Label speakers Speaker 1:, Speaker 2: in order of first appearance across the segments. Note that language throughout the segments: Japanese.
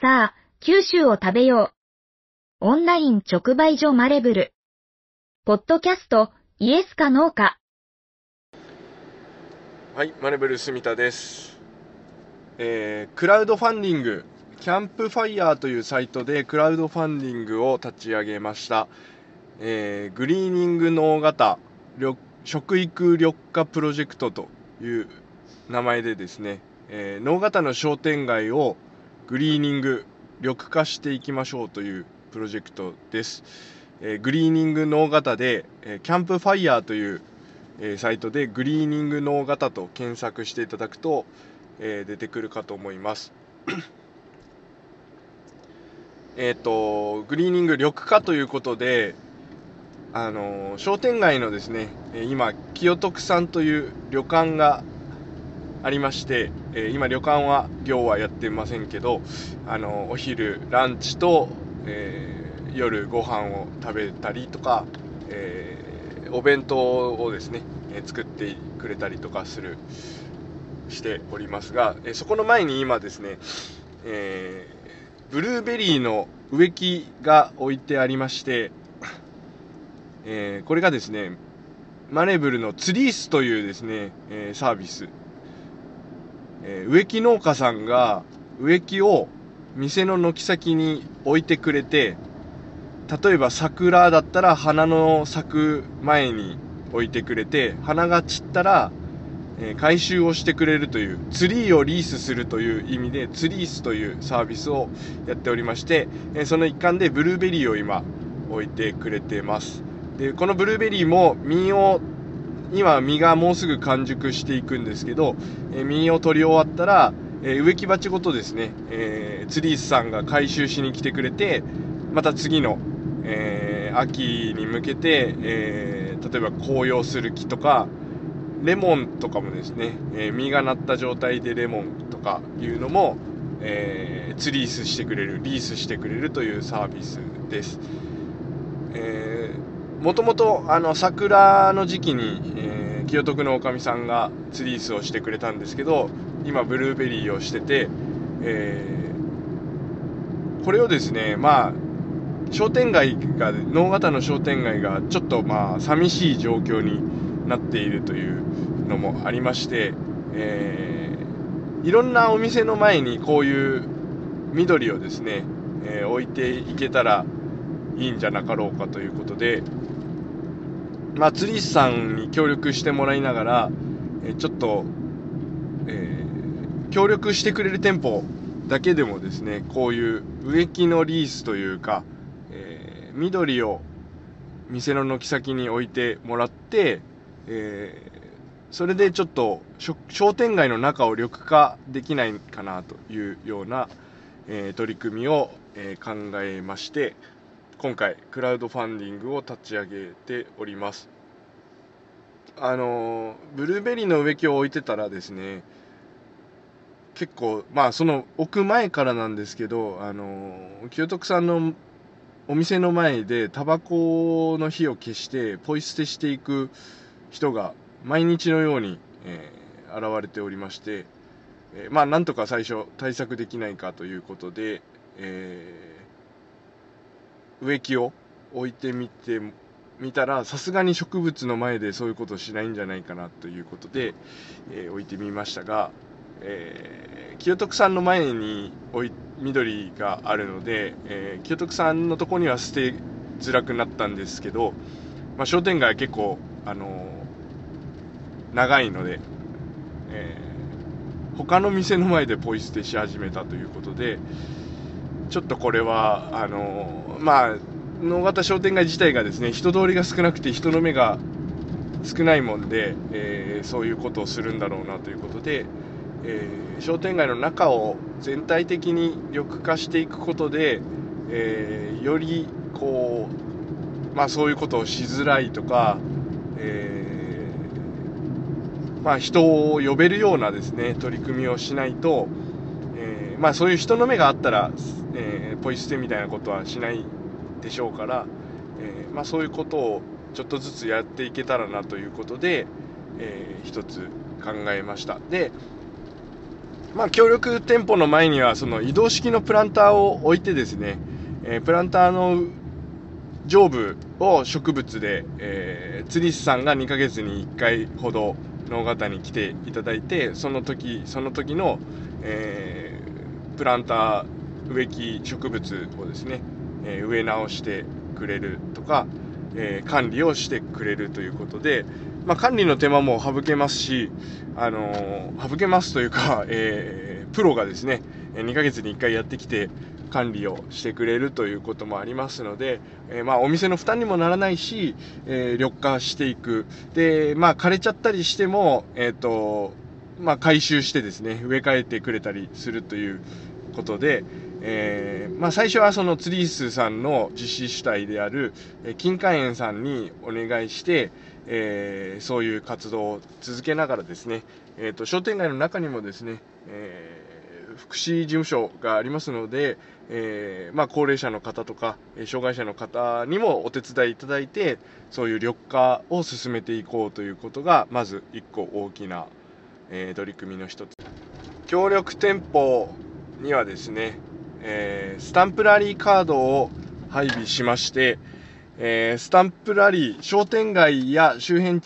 Speaker 1: さあ、九州を食べよう。オンライン直売所マレブル。ポッドキャスト、イエスかノーか。
Speaker 2: はい、マレブル住田です。えークラウドファンディング、キャンプファイヤーというサイトでクラウドファンディングを立ち上げました。えーグリーニング直方食育緑化プロジェクトという名前でですね、えー農型の商店街をグリーニング緑化していきましょうというプロジェクトです。えーグリーニング農型で、えーキャンプファイヤーというえーサイトでグリーニング農型と検索していただくと、えー出てくるかと思います。えっと、グリーニング緑化ということで、あのー商店街のですね、え今、清徳さんという旅館がありまして、え今旅館は業はやってませんけど、あのお昼ランチと、えー夜ご飯を食べたりとか、えーお弁当をですね、え作ってくれたりとかするしておりますが、えそこの前に今ですね、えーブルーベリーの植木が置いてありまして、えこれがですねマネブルのツリースというですね、えサービス、えー植木農家さんが植木を店の軒先に置いてくれて例えば桜だったら花の咲く前に置いてくれて花が散ったら、えー回収をしてくれるというツリーをリースするという意味でツリースというサービスをやっておりまして、えーその一環でブルーベリーを今置いてくれてます。でこのブルーベリーも実を今実がもうすぐ完熟していくんですけど、えー実を取り終わったら、え植木鉢ごとですね、えーツリースさんが回収しに来てくれてまた次の、えー秋に向けて、えー例えば紅葉する木とかレモンとかもですね、え実がなった状態でレモンとかいうのも、えーツリースしてくれるリースしてくれるというサービスです。えー、もともとあの桜の時期に、えー清徳のおかみさんがツリースをしてくれたんですけど今ブルーベリーをしてて、えーこれをですねまあ商店街が能形の商店街がちょっとまあ寂しい状況になっているというのもありまして、えーいろんなお店の前にこういう緑をですね、えー置いていけたらいいんじゃなかろうかということで、まあ、釣り師さんに協力してもらいながら、えちょっと、えー協力してくれる店舗だけでもですねこういう植木のリースというか、えー緑を店の軒先に置いてもらって、えーそれでちょっと商店街の中を緑化できないかなというような、えー取り組みを、えー考えまして今回クラウドファンディングを立ち上げております。あのブルーベリーの植木を置いてたらですね結構まあその置く前からなんですけどあの清徳さんのお店の前でタバコの火を消してポイ捨てしていく人が毎日のように、えー現れておりまして、えーまあなんとか最初対策できないかということで、えー植木を置いてみてみたらさすがに植物の前でそういうことしないんじゃないかなということで、えー置いてみましたが、えー清徳さんの前に緑があるので、えー清徳さんのとこには捨てづらくなったんですけど、まあ、商店街結構、あのー長いので、えー他の店の前でポイ捨てし始めたということでちょっとこれはあのまあ能形商店街自体がですね人通りが少なくて人の目が少ないもんで、えーそういうことをするんだろうなということで、えー商店街の中を全体的に緑化していくことで、えーよりこう、まあ、そういうことをしづらいとか、えまあ、人を呼べるようなですね取り組みをしないと、まあ、そういう人の目があったら、えーポイ捨てみたいなことはしないでしょうから、えーまあ、そういうことをちょっとずつやっていけたらなということで、えー一つ考えました。で、まあ、協力店舗の前にはその移動式のプランターを置いてですね、え、プランターの上部を植物で、えー、釣り師さんが2ヶ月に1回ほど農方に来ていただいてその時その時の、えー、プランター植木植物をですね、え、植え直してくれるとか、え、管理をしてくれるということで、まあ、管理の手間も省けますし、あの、省けますというか、えー、プロがですね、2ヶ月に1回やってきて、管理をしてくれるということもありますので、えー、まあお店の負担にもならないし、えー、緑化していく。で、まあ枯れちゃったりしても、えっ、ー、と、まあ回収してですね、植え替えてくれたりするということで、えー、まあ、最初はそのツリースさんの実施主体である、え金華園さんにお願いして、えー、そういう活動を続けながらですね、えーと、商店街の中にもですね、えー、福祉事務所がありますので、えまあ、高齢者の方とか、え障害者の方にもお手伝いいただいて、そういう緑化を進めていこうということが、まず1個大きな、え取り組みの一つ。協力店舗にはですね、えー、スタンプラリーカードを配備しまして、えー、スタンプラリー、商店街や周辺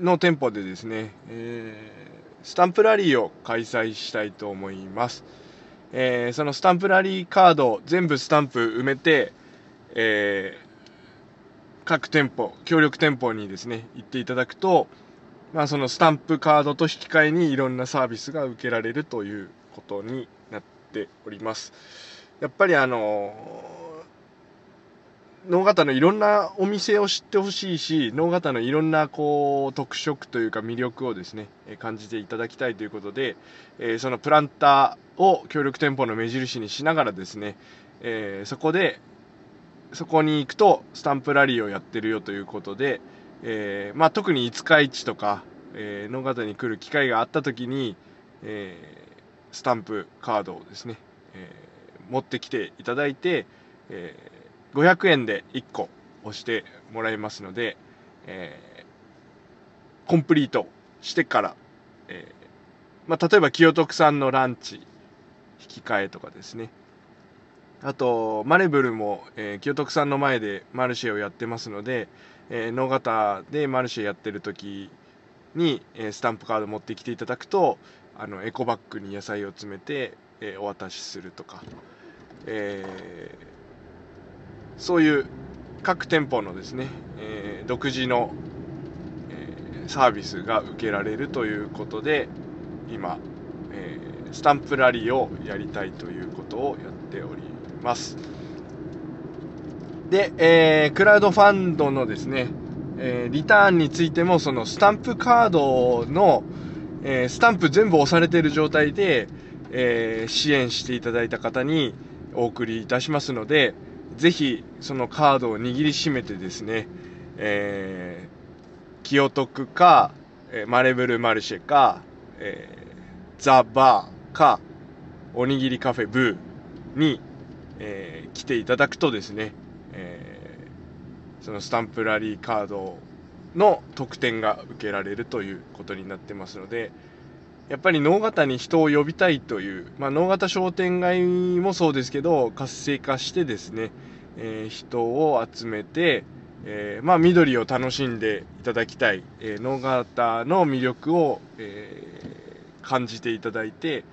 Speaker 2: の店舗でですね、えー、スタンプラリーを開催したいと思います。えー、そのスタンプラリーカード全部スタンプ埋めて、えー、各店舗、協力店舗にですね、行っていただくと、まあ、そのスタンプカードと引き換えにいろんなサービスが受けられるということになっております。やっぱりあの能形のいろんなお店を知ってほしいし能形のいろんなこう特色というか魅力をですね感じていただきたいということで、えそのプランターを協力店舗の目印にしながらですね、えそこでそこに行くとスタンプラリーをやってるよということで、えー、まあ、特に五日市とか、えー、野方に来る機会があった時に、えー、スタンプカードをですね、え持ってきていただいて、えー、500円で1個押してもらいますので、えー、コンプリートしてから、えー、まあ、例えば清徳さんのランチ引き換えとかですね。あとマレブルも、え、清徳さんの前でマルシェをやってますので、えー、野方でマルシェやってる時に、えー、スタンプカード持ってきていただくとあのエコバッグに野菜を詰めて、えお渡しするとか、えー、そういう各店舗のですね、えー、独自の、えー、サービスが受けられるということで今、えスタンプラリーをやりたいということをやっております。で、えクラウドファンドのですね、えリターンについてもそのスタンプカードの、えスタンプ全部押されている状態で、え支援していただいた方に、お送りいたしますので、ぜひそのカードを握りしめてですね、えー、清徳か、えー、マレブルマルシェか、えー、ザ・バーか、おにぎりカフェブーに、えー、来ていただくとですね、えー、そのスタンプラリーカードの特典が受けられるということになってますので、やっぱり能形に人を呼びたいという、まあ、能形商店街もそうですけど活性化してですね、えー、人を集めて、えー、まあ、緑を楽しんでいただきたい、えー、能形の魅力を、え感じていただいて、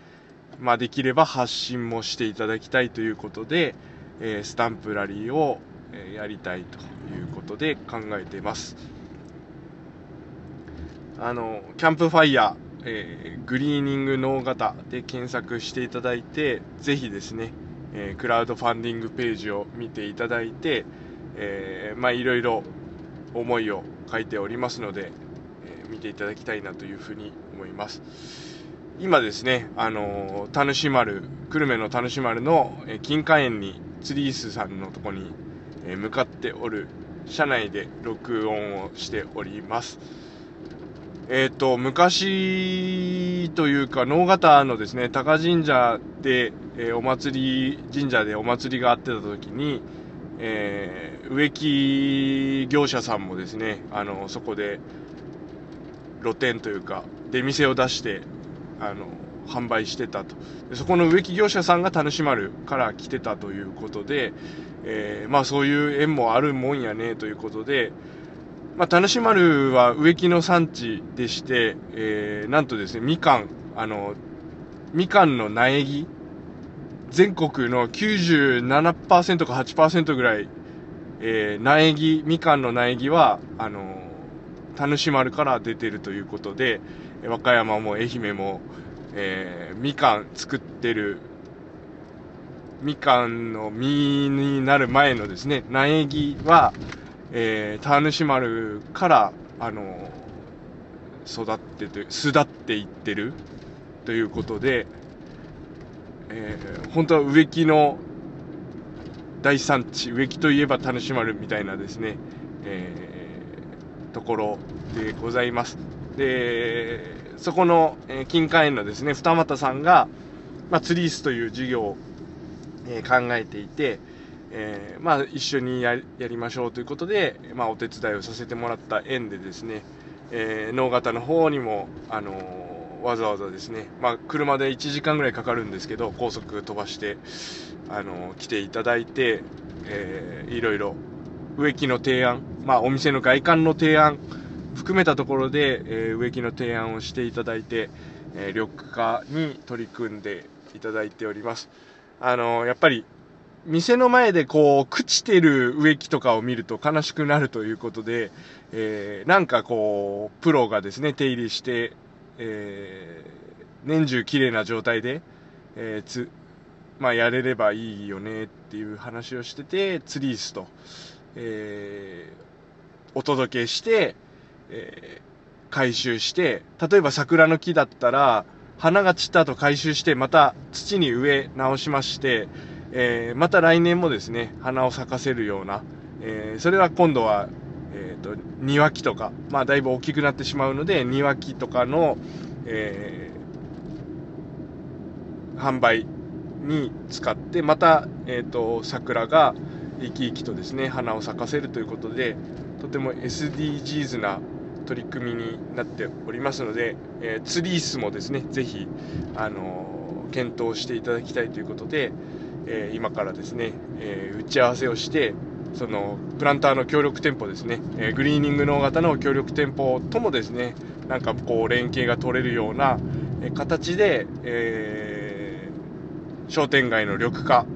Speaker 2: まあ、できれば発信もしていただきたいということで、えスタンプラリーを、えやりたいということで考えています。あのキャンプファイヤーえー、グリーニング脳型で検索していただいて、ぜひですね、えー、クラウドファンディングページを見ていただいて、えー、まあいろいろ思いを書いておりますので、えー、見ていただきたいなというふうに思います。今ですね、あのー、田主丸、久留米の田主丸の、えー、金華園にツリースさんのとこに、えー、向かっておる車内で録音をしております。えっ、ー、と、昔というか、能形のですね、高神社で、えー、お祭り、神社でお祭りがあってた時に、えー、植木業者さんもですね、あの、そこで、露店というか、出店を出して、あの、販売してたと。でそこの植木業者さんが田主丸から来てたということで、えー、まあそういう縁もあるもんやねということで、まあ、田主丸は植木の産地でして、えー、なんとですねみかんあのみかんの苗木全国の97%か8%ぐらい、えー、苗木、みかんの苗木は、あの田主丸から出てるということで、和歌山も愛媛も、えー、みかん作ってる、みかんの実になる前のですね、苗木は、えー、田主丸から、あの育ってて、巣立っていってるということで、えー、本当は植木の大産地、植木といえば田主丸みたいなですね、えところでございます。で、そこの、えー、金華園のですね、二俣さんが、まあ、ツリースという事業を、えー、考えていて、えー、まあ、一緒にやりましょうということで、まあ、お手伝いをさせてもらった縁でですね、えー、能形の方にも、あのー、わざわざですね、まあ、車で1時間ぐらいかかるんですけど、高速飛ばして、あの、来ていただいて、えー、いろいろ植木の提案、まあ、お店の外観の提案含めたところで、えー、植木の提案をしていただいて、えー、緑化に取り組んでいただいております。あのー、やっぱり、店の前でこう、朽ちてる植木とかを見ると悲しくなるということで、えー、なんかこう、プロがですね、手入れして、えー、年中綺麗な状態で、えー、つ、まあ、やれればいいよねっていう話をしてて、ツリースと。えー、お届けして、えー、回収して、例えば桜の木だったら、花が散った後回収して、また土に植え直しまして、えー、また来年もですね、花を咲かせるような、えー、それは今度は、えっ、ー、と、庭木とか、まあだいぶ大きくなってしまうので、庭木とかの、え、販売に使って、また、えっ、と、桜が、生き生きとですね花を咲かせるということでとても SDGs な取り組みになっておりますので、えー、ツリースもですねぜひ、あのー、検討していただきたいということで、えー、今からですね、え打ち合わせをしてそのプランターの協力店舗ですね、えグリーニング農型の協力店舗ともですねなんかこう連携が取れるような形で、え商店街の緑化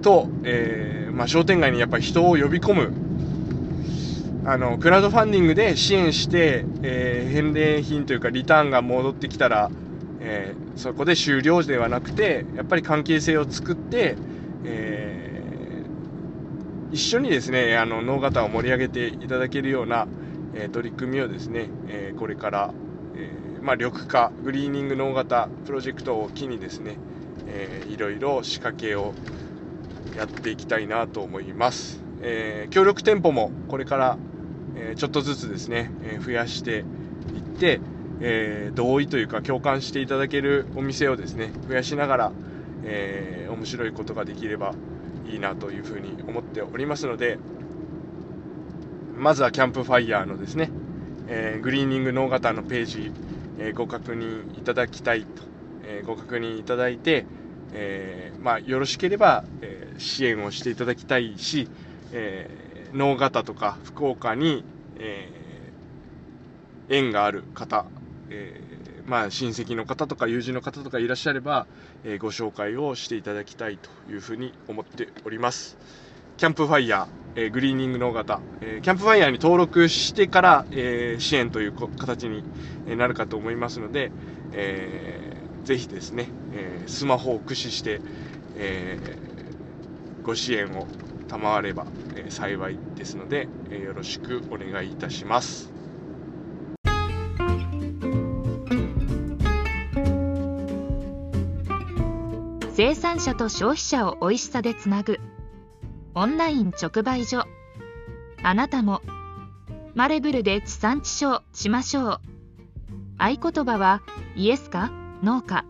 Speaker 2: と、えー、まあ、商店街にやっぱり人を呼び込む、あの、クラウドファンディングで支援して、えー、返礼品というかリターンが戻ってきたら、えー、そこで終了ではなくて、やっぱり関係性を作って、えー、一緒にですね、あの、農型を盛り上げていただけるような、え取り組みをですね、えこれから、えまあ、緑化、グリーニング農型プロジェクトを機にですね、えー、いろいろ仕掛けをやっていきたいなと思います。え、協力店舗もこれから、え、ちょっとずつですね、え、増やしていって、え同意というか共感していただけるお店をですね、増やしながら、え面白いことができればいいなというふうに思っておりますので、まずはキャンプファイヤーのですね、えグリーニングノー型のページ、えご確認いただきたいと、えご確認いただいて、え、まあ、よろしければ、え、支援をしていただきたいし、えー、能形とか福岡に、えー、縁がある方、えー、まあ、親戚の方とか友人の方とかいらっしゃれば、えー、ご紹介をしていただきたいというふうに思っております。キャンプファイヤー、えー、グリーニング能形、えー、キャンプファイヤーに登録してから、えー、支援という形になるかと思いますので、えーぜひですね、えー、スマホを駆使して、えー、ご支援を賜れば、えー、幸いですので、えよろしくお願いいたします。
Speaker 1: 生産者と消費者を美味しさでつなぐオンライン直売所。あなたもマレブルで地産地消しましょう。合言葉はイエスか農家